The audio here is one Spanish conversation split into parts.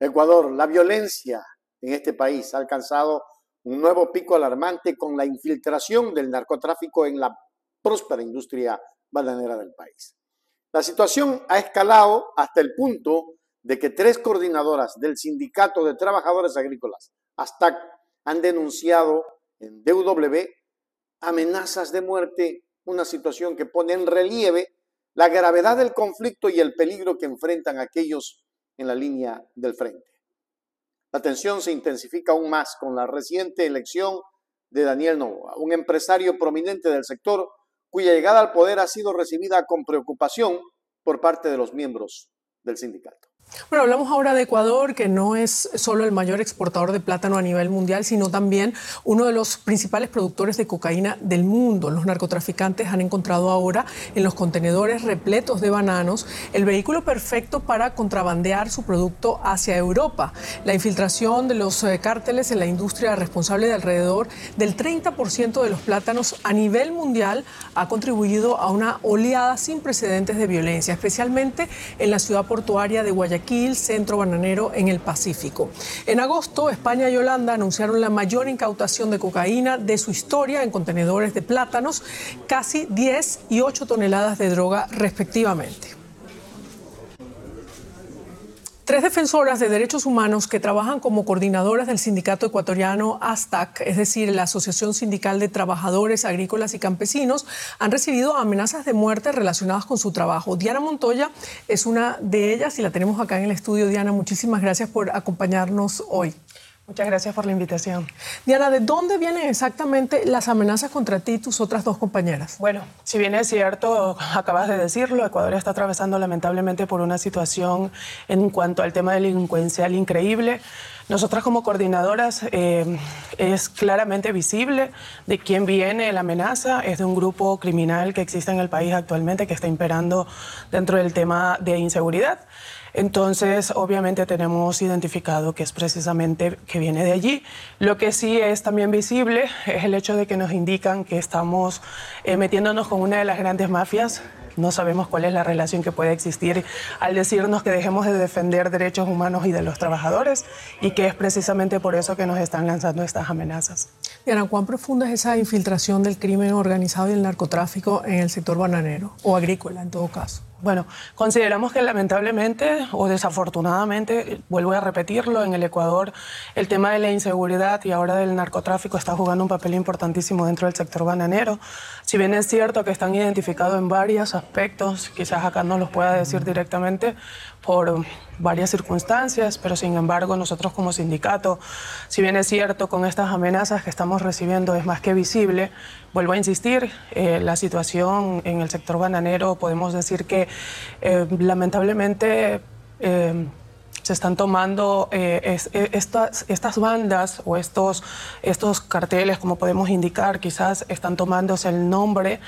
Ecuador, la violencia en este país ha alcanzado un nuevo pico alarmante con la infiltración del narcotráfico en la próspera industria bananera del país. La situación ha escalado hasta el punto de que tres coordinadoras del Sindicato de Trabajadores Agrícolas, hasta han denunciado en DW amenazas de muerte, una situación que pone en relieve la gravedad del conflicto y el peligro que enfrentan aquellos en la línea del frente. La tensión se intensifica aún más con la reciente elección de Daniel Novoa, un empresario prominente del sector cuya llegada al poder ha sido recibida con preocupación por parte de los miembros del sindicato. Bueno, hablamos ahora de Ecuador, que no es solo el mayor exportador de plátano a nivel mundial, sino también uno de los principales productores de cocaína del mundo. Los narcotraficantes han encontrado ahora en los contenedores repletos de bananos el vehículo perfecto para contrabandear su producto hacia Europa. La infiltración de los eh, cárteles en la industria responsable de alrededor del 30% de los plátanos a nivel mundial ha contribuido a una oleada sin precedentes de violencia, especialmente en la ciudad portuaria de Guayaquil centro bananero en el Pacífico. En agosto, España y Holanda anunciaron la mayor incautación de cocaína de su historia en contenedores de plátanos, casi 10 y 8 toneladas de droga respectivamente. Tres defensoras de derechos humanos que trabajan como coordinadoras del sindicato ecuatoriano ASTAC, es decir, la Asociación Sindical de Trabajadores Agrícolas y Campesinos, han recibido amenazas de muerte relacionadas con su trabajo. Diana Montoya es una de ellas y la tenemos acá en el estudio. Diana, muchísimas gracias por acompañarnos hoy. Muchas gracias por la invitación. Diana, ¿de dónde vienen exactamente las amenazas contra ti y tus otras dos compañeras? Bueno, si bien es cierto, acabas de decirlo, Ecuador está atravesando lamentablemente por una situación en cuanto al tema delincuencial increíble. Nosotras como coordinadoras eh, es claramente visible de quién viene la amenaza. Es de un grupo criminal que existe en el país actualmente que está imperando dentro del tema de inseguridad. Entonces, obviamente tenemos identificado que es precisamente que viene de allí. Lo que sí es también visible es el hecho de que nos indican que estamos eh, metiéndonos con una de las grandes mafias no sabemos cuál es la relación que puede existir al decirnos que dejemos de defender derechos humanos y de los trabajadores y que es precisamente por eso que nos están lanzando estas amenazas. Diana, ¿cuán profunda es esa infiltración del crimen organizado y el narcotráfico en el sector bananero o agrícola en todo caso? Bueno, consideramos que lamentablemente o desafortunadamente, vuelvo a repetirlo, en el Ecuador el tema de la inseguridad y ahora del narcotráfico está jugando un papel importantísimo dentro del sector bananero. Si bien es cierto que están identificados en varios aspectos, quizás acá no los pueda decir directamente, por varias circunstancias, pero sin embargo nosotros como sindicato, si bien es cierto con estas amenazas que estamos recibiendo es más que visible, vuelvo a insistir, eh, la situación en el sector bananero podemos decir que eh, lamentablemente eh, se están tomando estas, estas bandas o estos, estos carteles, como podemos indicar, quizás están tomándose el nombre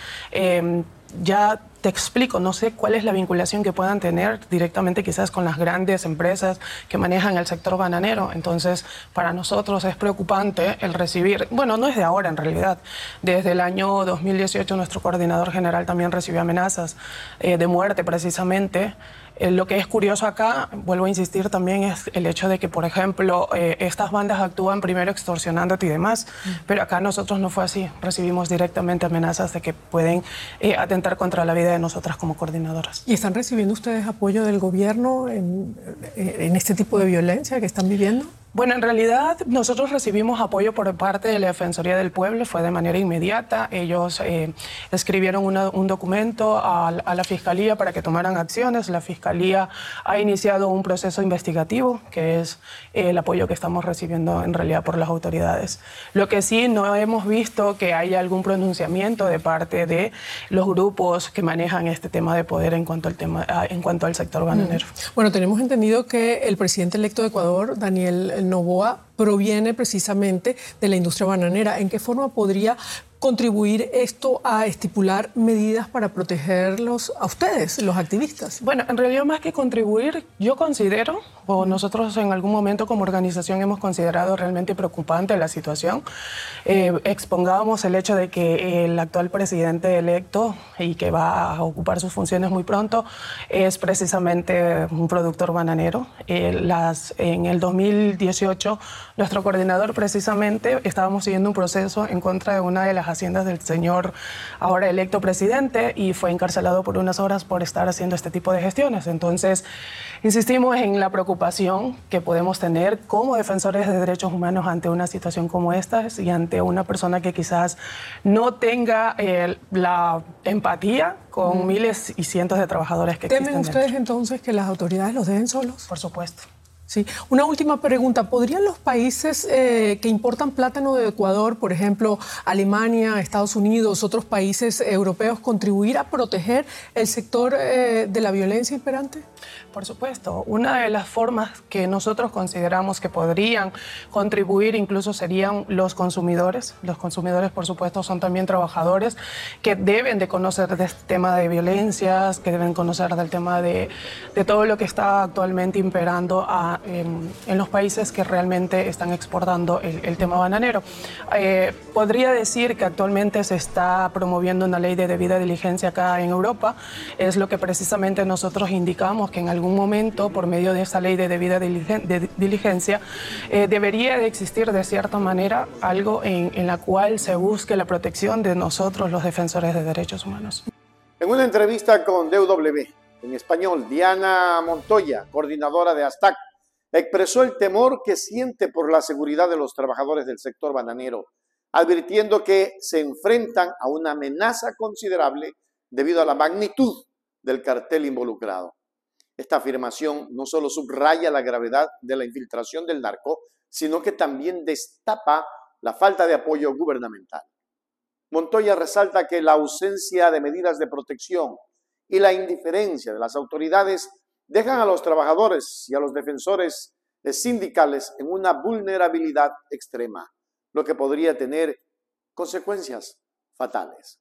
ya te explico, no sé cuál es la vinculación que puedan tener directamente quizás con las grandes empresas que manejan el sector bananero. Entonces, para nosotros es preocupante el recibir, bueno, no es de ahora en realidad, desde el año 2018 nuestro coordinador general también recibió amenazas eh, de muerte precisamente. Eh, lo que es curioso acá, vuelvo a insistir también, es el hecho de que, por ejemplo, eh, estas bandas actúan primero extorsionándote y demás, mm. pero acá nosotros no fue así. Recibimos directamente amenazas de que pueden eh, atentar contra la vida de nosotras como coordinadoras. ¿Y están recibiendo ustedes apoyo del gobierno en, en este tipo de violencia que están viviendo? Bueno, en realidad nosotros recibimos apoyo por parte de la Defensoría del Pueblo, fue de manera inmediata. Ellos eh, escribieron un documento a, la Fiscalía para que tomaran acciones. La Fiscalía ha iniciado un proceso investigativo, que es el apoyo que estamos recibiendo en realidad por las autoridades. Lo que sí no hemos visto que haya algún pronunciamiento de parte de los grupos que manejan este tema de poder en cuanto al, tema, en cuanto al sector bananero. Bueno, tenemos entendido que el presidente electo de Ecuador, Daniel Novoa proviene precisamente de la industria bananera. ¿En qué forma podría contribuir esto a estipular medidas para protegerlos a ustedes, los activistas? Bueno, en realidad más que contribuir, yo considero, o nosotros en algún momento como organización hemos considerado realmente preocupante la situación. Eh, expongamos el hecho de que el actual presidente electo y que va a ocupar sus funciones muy pronto es precisamente un productor bananero. Eh, las, en el 2018, nuestro coordinador precisamente estábamos siguiendo un proceso en contra de una de las haciendas del señor ahora electo presidente y fue encarcelado por unas horas por estar haciendo este tipo de gestiones. Entonces, insistimos en la preocupación que podemos tener como defensores de derechos humanos ante una situación como esta y ante una persona que quizás no tenga eh, la empatía con miles y cientos de trabajadores que ¿Temen ustedes entonces que las autoridades los dejen solos? Por supuesto. Sí. Una última pregunta. ¿Podrían los países eh, que importan plátano de Ecuador, por ejemplo, Alemania, Estados Unidos, otros países europeos, contribuir a proteger el sector eh, de la violencia imperante? Por supuesto. Una de las formas que nosotros consideramos que podrían contribuir incluso serían los consumidores. Los consumidores, por supuesto, son también trabajadores que deben de conocer de este tema de violencias, que deben conocer del tema de, de todo lo que está actualmente imperando a en, los países que realmente están exportando el, tema bananero. Eh, podría decir que actualmente se está promoviendo una ley de debida diligencia acá en Europa. Es lo que precisamente nosotros indicamos que en algún momento, por medio de esa ley de debida diligencia, eh, debería de existir de cierta manera algo en, en la cual se busque la protección de nosotros, los defensores de derechos humanos. En una entrevista con DW en español, Diana Montoya, coordinadora de ASTAC, expresó el temor que siente por la seguridad de los trabajadores del sector bananero, advirtiendo que se enfrentan a una amenaza considerable debido a la magnitud del cartel involucrado. Esta afirmación no solo subraya la gravedad de la infiltración del narco, sino que también destapa la falta de apoyo gubernamental. Montoya resalta que la ausencia de medidas de protección y la indiferencia de las autoridades dejan a los trabajadores y a los defensores sindicales en una vulnerabilidad extrema, lo que podría tener consecuencias fatales.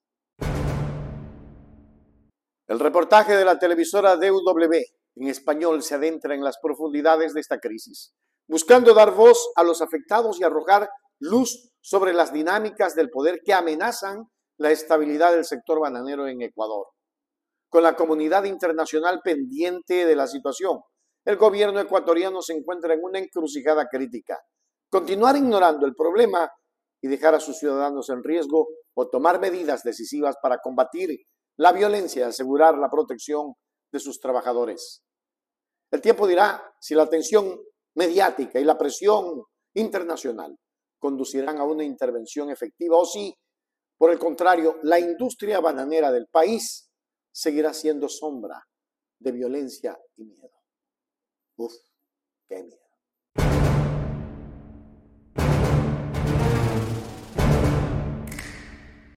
El reportaje de la televisora DW en español se adentra en las profundidades de esta crisis, buscando dar voz a los afectados y arrojar luz sobre las dinámicas del poder que amenazan la estabilidad del sector bananero en Ecuador con la comunidad internacional pendiente de la situación. El gobierno ecuatoriano se encuentra en una encrucijada crítica. Continuar ignorando el problema y dejar a sus ciudadanos en riesgo o tomar medidas decisivas para combatir la violencia y asegurar la protección de sus trabajadores. El tiempo dirá si la atención mediática y la presión internacional conducirán a una intervención efectiva o si, por el contrario, la industria bananera del país seguirá siendo sombra de violencia y miedo. Uf, qué miedo.